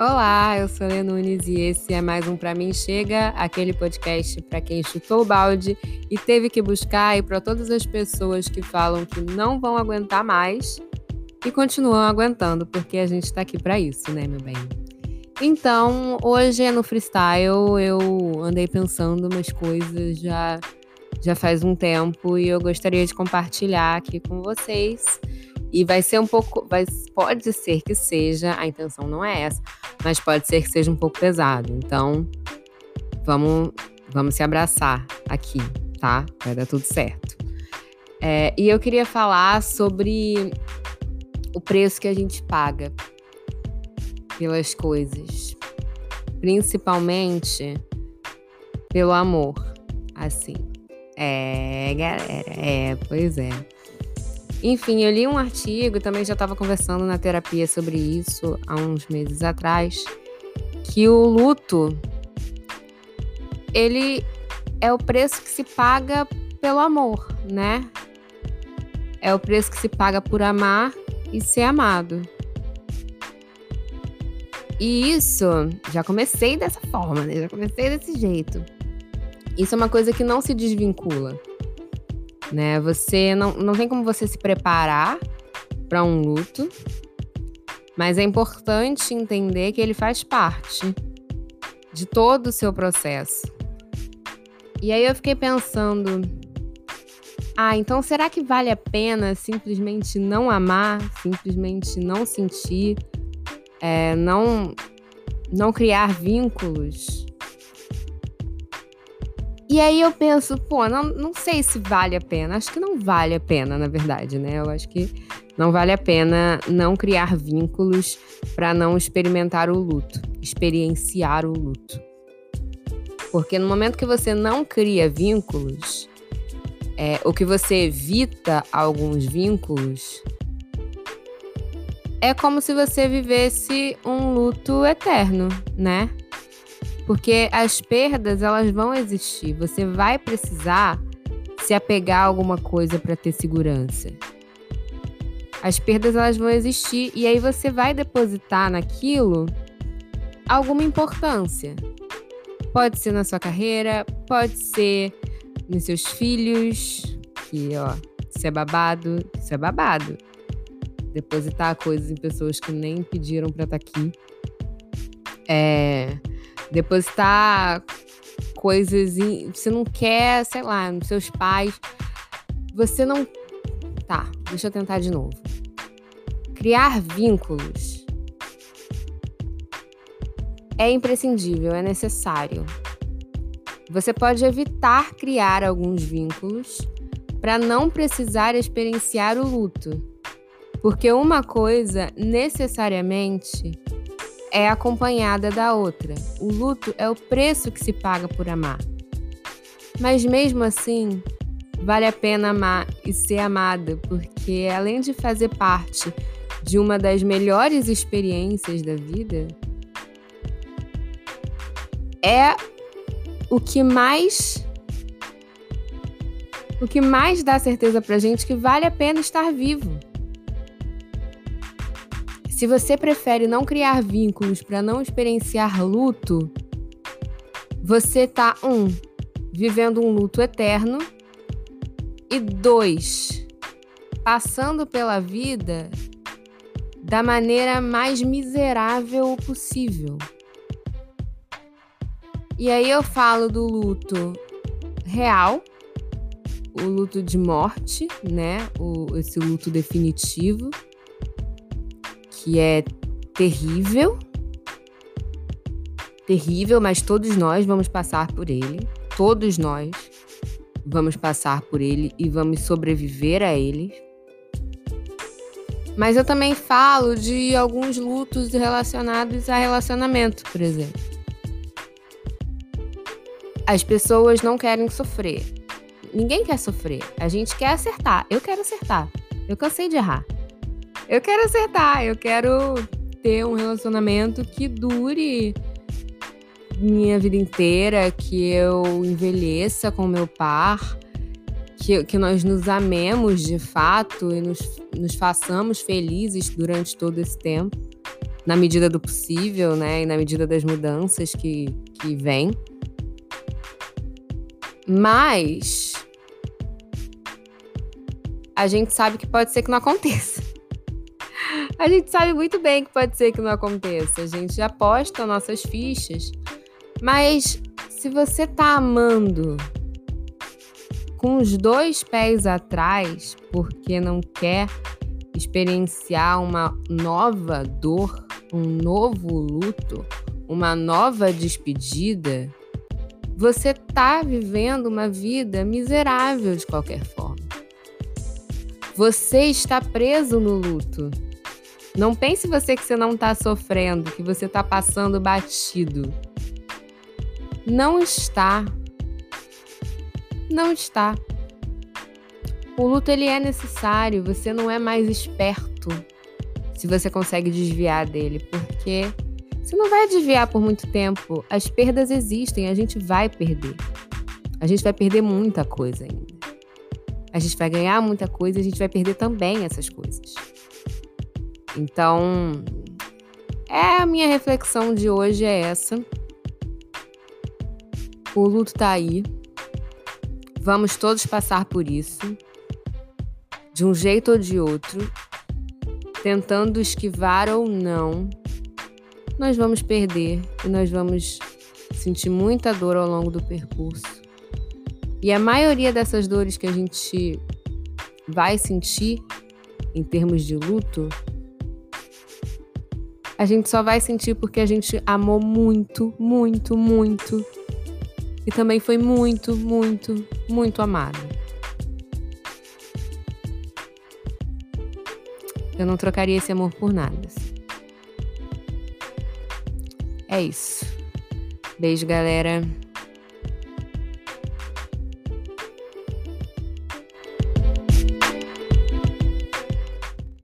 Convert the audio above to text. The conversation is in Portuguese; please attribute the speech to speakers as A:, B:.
A: Olá, eu sou Lê Nunes e esse é mais um Pra Mim Chega, aquele podcast para quem chutou o balde e teve que buscar e para todas as pessoas que falam que não vão aguentar mais e continuam aguentando, porque a gente tá aqui para isso, né, meu bem? Então, hoje no freestyle, eu andei pensando umas coisas já já faz um tempo e eu gostaria de compartilhar aqui com vocês. E vai ser um pouco, vai, pode ser que seja, a intenção não é essa, mas pode ser que seja um pouco pesado. Então, vamos, vamos se abraçar aqui, tá? Vai dar tudo certo. É, e eu queria falar sobre o preço que a gente paga pelas coisas, principalmente pelo amor, assim. É, galera, é, pois é. Enfim, eu li um artigo, também já estava conversando na terapia sobre isso há uns meses atrás, que o luto ele é o preço que se paga pelo amor, né? É o preço que se paga por amar e ser amado. E isso, já comecei dessa forma, né? Já comecei desse jeito. Isso é uma coisa que não se desvincula né? Você não, não tem como você se preparar para um luto, mas é importante entender que ele faz parte de todo o seu processo. E aí eu fiquei pensando, ah, então será que vale a pena simplesmente não amar, simplesmente não sentir, é, não não criar vínculos? E aí eu penso, pô, não, não sei se vale a pena. Acho que não vale a pena, na verdade, né? Eu acho que não vale a pena não criar vínculos para não experimentar o luto, experienciar o luto. Porque no momento que você não cria vínculos, é, ou que você evita alguns vínculos, é como se você vivesse um luto eterno, né? Porque as perdas, elas vão existir. Você vai precisar se apegar a alguma coisa para ter segurança. As perdas, elas vão existir e aí você vai depositar naquilo alguma importância. Pode ser na sua carreira, pode ser nos seus filhos, que, ó, isso é babado, isso é babado. Depositar coisas em pessoas que nem pediram para estar tá aqui. É, depositar coisas em, você não quer, sei lá, nos seus pais. Você não. Tá, deixa eu tentar de novo. Criar vínculos é imprescindível, é necessário. Você pode evitar criar alguns vínculos para não precisar experienciar o luto. Porque uma coisa necessariamente é acompanhada da outra. O luto é o preço que se paga por amar. Mas mesmo assim, vale a pena amar e ser amada, porque além de fazer parte de uma das melhores experiências da vida, é o que mais o que mais dá certeza pra gente que vale a pena estar vivo. Se você prefere não criar vínculos para não experienciar luto, você tá um vivendo um luto eterno e dois passando pela vida da maneira mais miserável possível. E aí eu falo do luto real, o luto de morte, né? O, esse luto definitivo que é terrível. Terrível, mas todos nós vamos passar por ele. Todos nós vamos passar por ele e vamos sobreviver a ele. Mas eu também falo de alguns lutos relacionados a relacionamento, por exemplo. As pessoas não querem sofrer. Ninguém quer sofrer. A gente quer acertar. Eu quero acertar. Eu cansei de errar. Eu quero acertar, eu quero ter um relacionamento que dure minha vida inteira, que eu envelheça com meu par, que, que nós nos amemos de fato e nos, nos façamos felizes durante todo esse tempo. na medida do possível, né? E na medida das mudanças que, que vêm. Mas a gente sabe que pode ser que não aconteça. A gente sabe muito bem que pode ser que não aconteça. A gente já aposta nossas fichas. Mas se você tá amando com os dois pés atrás, porque não quer experienciar uma nova dor, um novo luto, uma nova despedida, você tá vivendo uma vida miserável de qualquer forma. Você está preso no luto. Não pense você que você não está sofrendo, que você está passando batido. Não está. Não está. O luto ele é necessário, você não é mais esperto se você consegue desviar dele, porque você não vai desviar por muito tempo. As perdas existem, a gente vai perder. A gente vai perder muita coisa ainda. A gente vai ganhar muita coisa a gente vai perder também essas coisas. Então, é a minha reflexão de hoje é essa. O luto tá aí. Vamos todos passar por isso. De um jeito ou de outro, tentando esquivar ou não, nós vamos perder e nós vamos sentir muita dor ao longo do percurso. E a maioria dessas dores que a gente vai sentir em termos de luto, a gente só vai sentir porque a gente amou muito, muito, muito. E também foi muito, muito, muito amado. Eu não trocaria esse amor por nada. É isso. Beijo, galera.